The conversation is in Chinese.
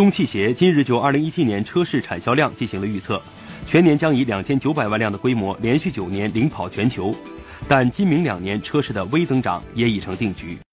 中汽协今日就2017年车市产销量进行了预测，全年将以两千九百万辆的规模连续九年领跑全球，但今明两年车市的微增长也已成定局。